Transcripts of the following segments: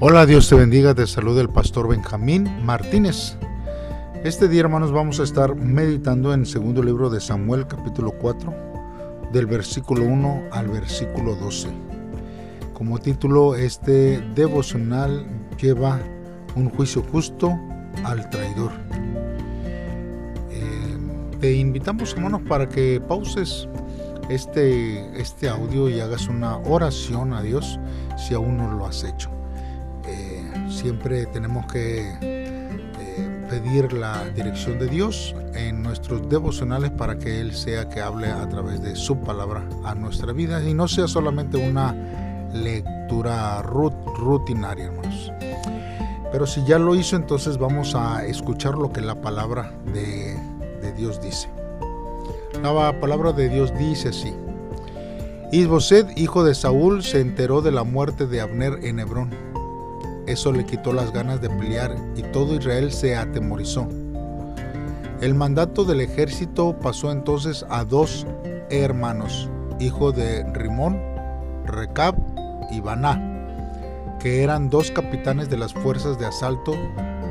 Hola, Dios te bendiga, te saluda el pastor Benjamín Martínez. Este día, hermanos, vamos a estar meditando en el segundo libro de Samuel, capítulo 4, del versículo 1 al versículo 12. Como título, este devocional lleva un juicio justo al traidor. Eh, te invitamos, hermanos, para que pauses este, este audio y hagas una oración a Dios si aún no lo has hecho siempre tenemos que eh, pedir la dirección de Dios en nuestros devocionales para que Él sea que hable a través de su palabra a nuestra vida y no sea solamente una lectura rutinaria, hermanos. Pero si ya lo hizo, entonces vamos a escuchar lo que la palabra de, Dios dice. La palabra de Dios dice así. Isboset, hijo de Saúl, se enteró de la muerte de Abner en Hebrón eso le quitó las ganas de pelear y todo Israel se atemorizó. El mandato del ejército pasó entonces a dos hermanos, hijo de Rimón, Recab y Baná, que eran dos capitanes de las fuerzas de asalto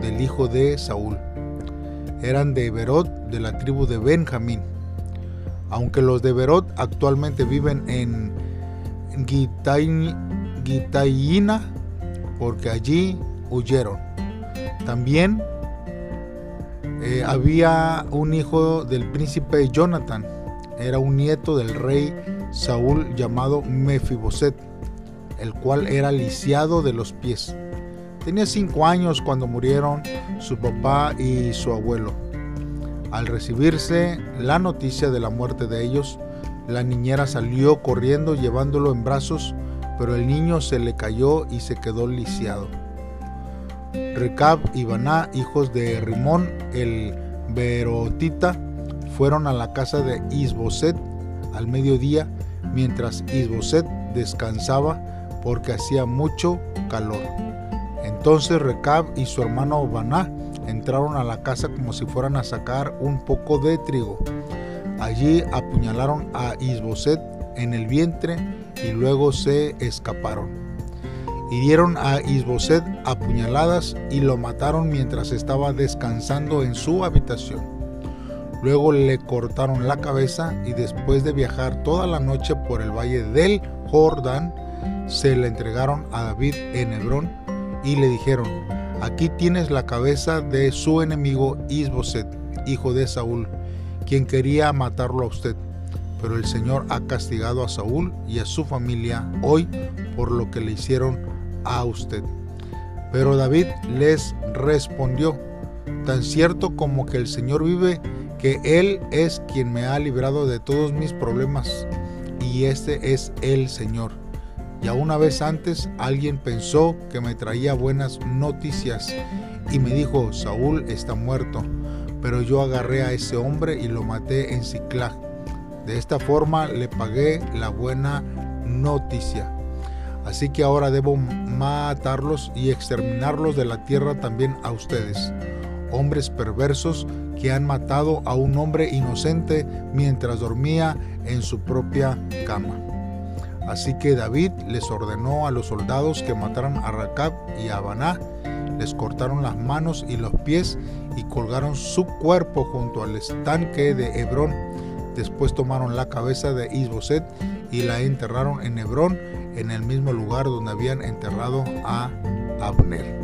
del hijo de Saúl. Eran de Berot, de la tribu de Benjamín. Aunque los de Berot actualmente viven en Gitayina, porque allí huyeron. También eh, había un hijo del príncipe Jonathan, era un nieto del rey Saúl llamado Mefiboset, el cual era lisiado de los pies. Tenía cinco años cuando murieron su papá y su abuelo. Al recibirse la noticia de la muerte de ellos, la niñera salió corriendo llevándolo en brazos pero el niño se le cayó y se quedó lisiado. Recab y Baná, hijos de Rimón el Berotita, fueron a la casa de Isboset al mediodía, mientras Isboset descansaba porque hacía mucho calor. Entonces Recab y su hermano Baná entraron a la casa como si fueran a sacar un poco de trigo. Allí apuñalaron a Isboset en el vientre y luego se escaparon. Hirieron a Isboset a puñaladas y lo mataron mientras estaba descansando en su habitación. Luego le cortaron la cabeza y después de viajar toda la noche por el valle del Jordán, se le entregaron a David en Hebrón y le dijeron, aquí tienes la cabeza de su enemigo Isboset, hijo de Saúl, quien quería matarlo a usted pero el Señor ha castigado a Saúl y a su familia hoy por lo que le hicieron a usted. Pero David les respondió, tan cierto como que el Señor vive, que Él es quien me ha librado de todos mis problemas, y este es el Señor. Ya una vez antes alguien pensó que me traía buenas noticias y me dijo, Saúl está muerto, pero yo agarré a ese hombre y lo maté en Ciclag de esta forma le pagué la buena noticia. Así que ahora debo matarlos y exterminarlos de la tierra también a ustedes, hombres perversos que han matado a un hombre inocente mientras dormía en su propia cama. Así que David les ordenó a los soldados que mataran a Racab y a Baná, les cortaron las manos y los pies y colgaron su cuerpo junto al estanque de Hebrón Después tomaron la cabeza de Isboset y la enterraron en Hebrón, en el mismo lugar donde habían enterrado a Abner.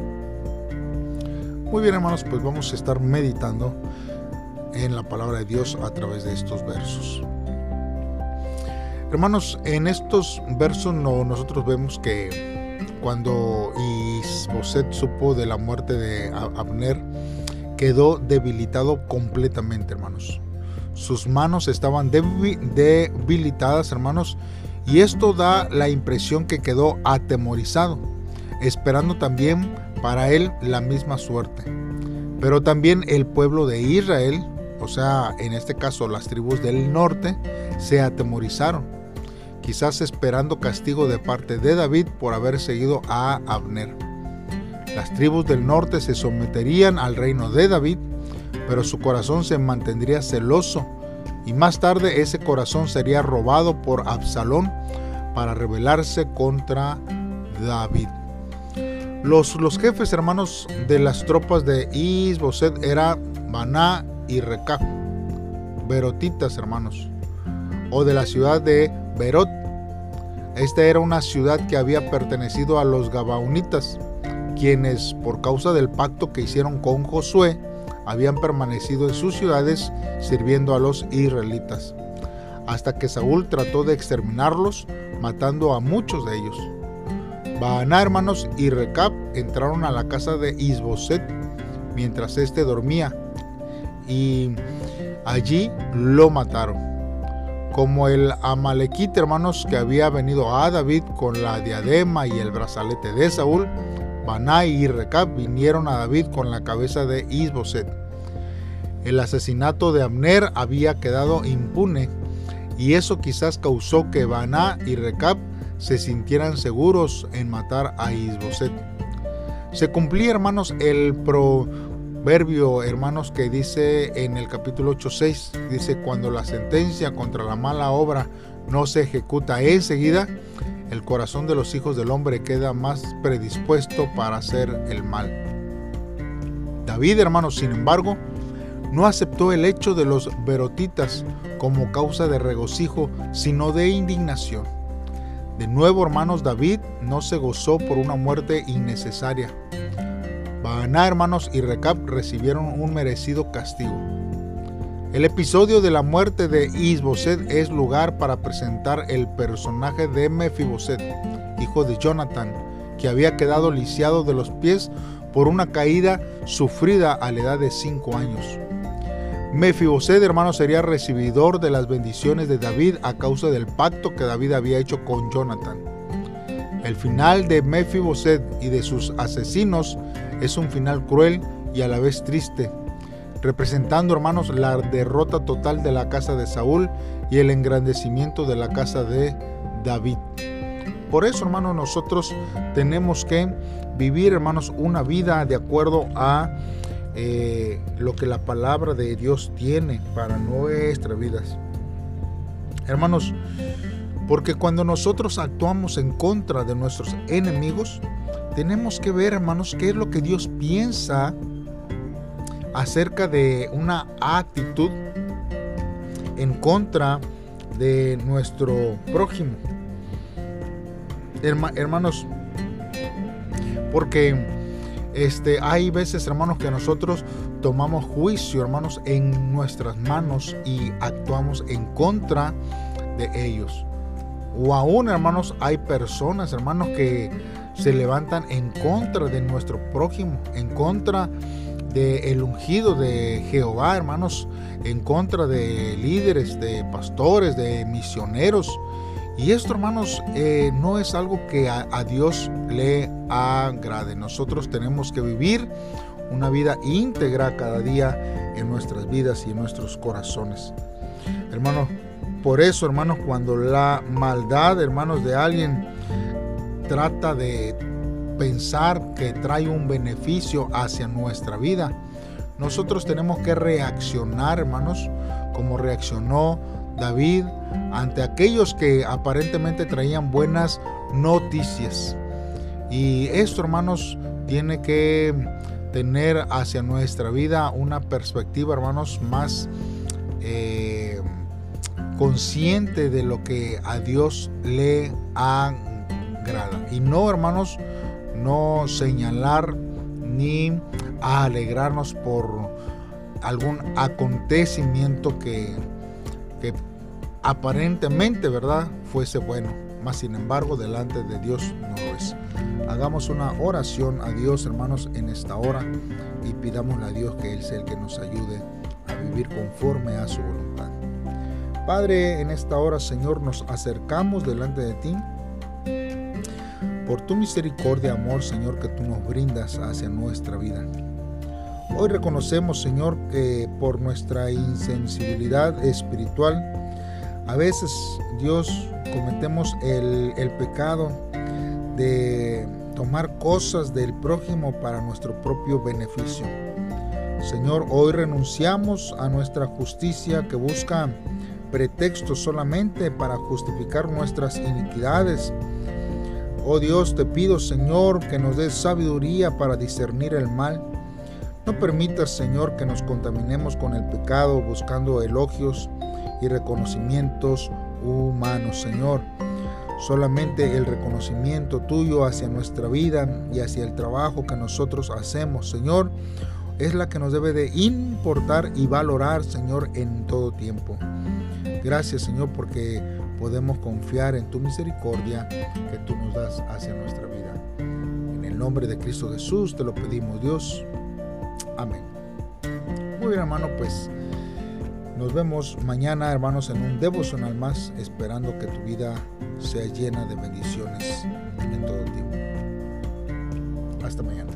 Muy bien hermanos, pues vamos a estar meditando en la palabra de Dios a través de estos versos. Hermanos, en estos versos no, nosotros vemos que cuando Isboset supo de la muerte de Abner, quedó debilitado completamente, hermanos. Sus manos estaban debilitadas, hermanos, y esto da la impresión que quedó atemorizado, esperando también para él la misma suerte. Pero también el pueblo de Israel, o sea, en este caso las tribus del norte, se atemorizaron, quizás esperando castigo de parte de David por haber seguido a Abner. Las tribus del norte se someterían al reino de David pero su corazón se mantendría celoso y más tarde ese corazón sería robado por Absalón para rebelarse contra David. Los, los jefes hermanos de las tropas de Isboset era Baná y Recab, Berotitas hermanos, o de la ciudad de Berot. Esta era una ciudad que había pertenecido a los Gabaonitas, quienes por causa del pacto que hicieron con Josué, habían permanecido en sus ciudades sirviendo a los israelitas, hasta que Saúl trató de exterminarlos, matando a muchos de ellos. Baaná, hermanos, y Recab entraron a la casa de Isboset mientras éste dormía, y allí lo mataron. Como el Amalequite, hermanos, que había venido a David con la diadema y el brazalete de Saúl, Banai y Recab vinieron a David con la cabeza de Isboset. El asesinato de Abner había quedado impune y eso quizás causó que Baná y Recab se sintieran seguros en matar a Isboset. Se cumplía, hermanos, el proverbio, hermanos, que dice en el capítulo 8.6, dice, cuando la sentencia contra la mala obra no se ejecuta enseguida, el corazón de los hijos del hombre queda más predispuesto para hacer el mal. David, hermanos, sin embargo, no aceptó el hecho de los verotitas como causa de regocijo, sino de indignación. De nuevo, hermanos, David no se gozó por una muerte innecesaria. Baaná, hermanos, y Recab recibieron un merecido castigo. El episodio de la muerte de Isboset es lugar para presentar el personaje de Mefiboset, hijo de Jonathan, que había quedado lisiado de los pies por una caída sufrida a la edad de cinco años. Mefiboset, hermano, sería recibidor de las bendiciones de David a causa del pacto que David había hecho con Jonathan. El final de Mefiboset y de sus asesinos es un final cruel y a la vez triste, representando, hermanos, la derrota total de la casa de Saúl y el engrandecimiento de la casa de David. Por eso, hermanos, nosotros tenemos que vivir, hermanos, una vida de acuerdo a eh, lo que la palabra de Dios tiene para nuestras vidas. Hermanos, porque cuando nosotros actuamos en contra de nuestros enemigos, tenemos que ver, hermanos, qué es lo que Dios piensa acerca de una actitud en contra de nuestro prójimo. hermanos, porque este, hay veces, hermanos, que nosotros tomamos juicio, hermanos, en nuestras manos y actuamos en contra de ellos. O aún, hermanos, hay personas, hermanos, que se levantan en contra de nuestro prójimo, en contra del ungido de Jehová, hermanos, en contra de líderes, de pastores, de misioneros. Y esto, hermanos, eh, no es algo que a, Dios le agrade. Nosotros tenemos que vivir una vida íntegra cada día en nuestras vidas y en nuestros corazones. Hermanos, por eso, hermanos, cuando la maldad, hermanos, de alguien trata de pensar que trae un beneficio hacia nuestra vida, nosotros tenemos que reaccionar, hermanos, como reaccionó David ante aquellos que aparentemente traían buenas noticias. Y esto, hermanos, tiene que tener hacia nuestra vida una perspectiva, hermanos, más eh, consciente de lo que a Dios le agrada. Y no, hermanos, no señalar ni alegrarnos por algún acontecimiento que que aparentemente, ¿verdad?, fuese bueno, mas sin embargo delante de Dios no lo es. Hagamos una oración a Dios, hermanos, en esta hora y pidámosle a Dios que Él sea el que nos ayude a vivir conforme a su voluntad. Padre, en esta hora, Señor, nos acercamos delante de ti por tu misericordia, amor, Señor, que tú nos brindas hacia nuestra vida. Hoy reconocemos, Señor, que por nuestra insensibilidad espiritual, a veces, Dios, cometemos el, pecado de tomar cosas del prójimo para nuestro propio beneficio. Señor, hoy renunciamos a nuestra justicia que busca pretextos solamente para justificar nuestras iniquidades, Oh Dios, te pido, Señor, que nos des sabiduría para discernir el mal. No permitas, Señor, que nos contaminemos con el pecado buscando elogios y reconocimientos humanos, Señor. Solamente el reconocimiento tuyo hacia nuestra vida y hacia el trabajo que nosotros hacemos, Señor, es la que nos debe de importar y valorar, Señor, en todo tiempo. Gracias, Señor, porque podemos confiar en tu misericordia que tú nos das hacia nuestra vida. En el nombre de Cristo Jesús te lo pedimos, Dios. Amén. Muy bien, hermano, pues nos vemos mañana, hermanos, en un devocional más, esperando que tu vida sea llena de bendiciones en todo tiempo. Hasta mañana.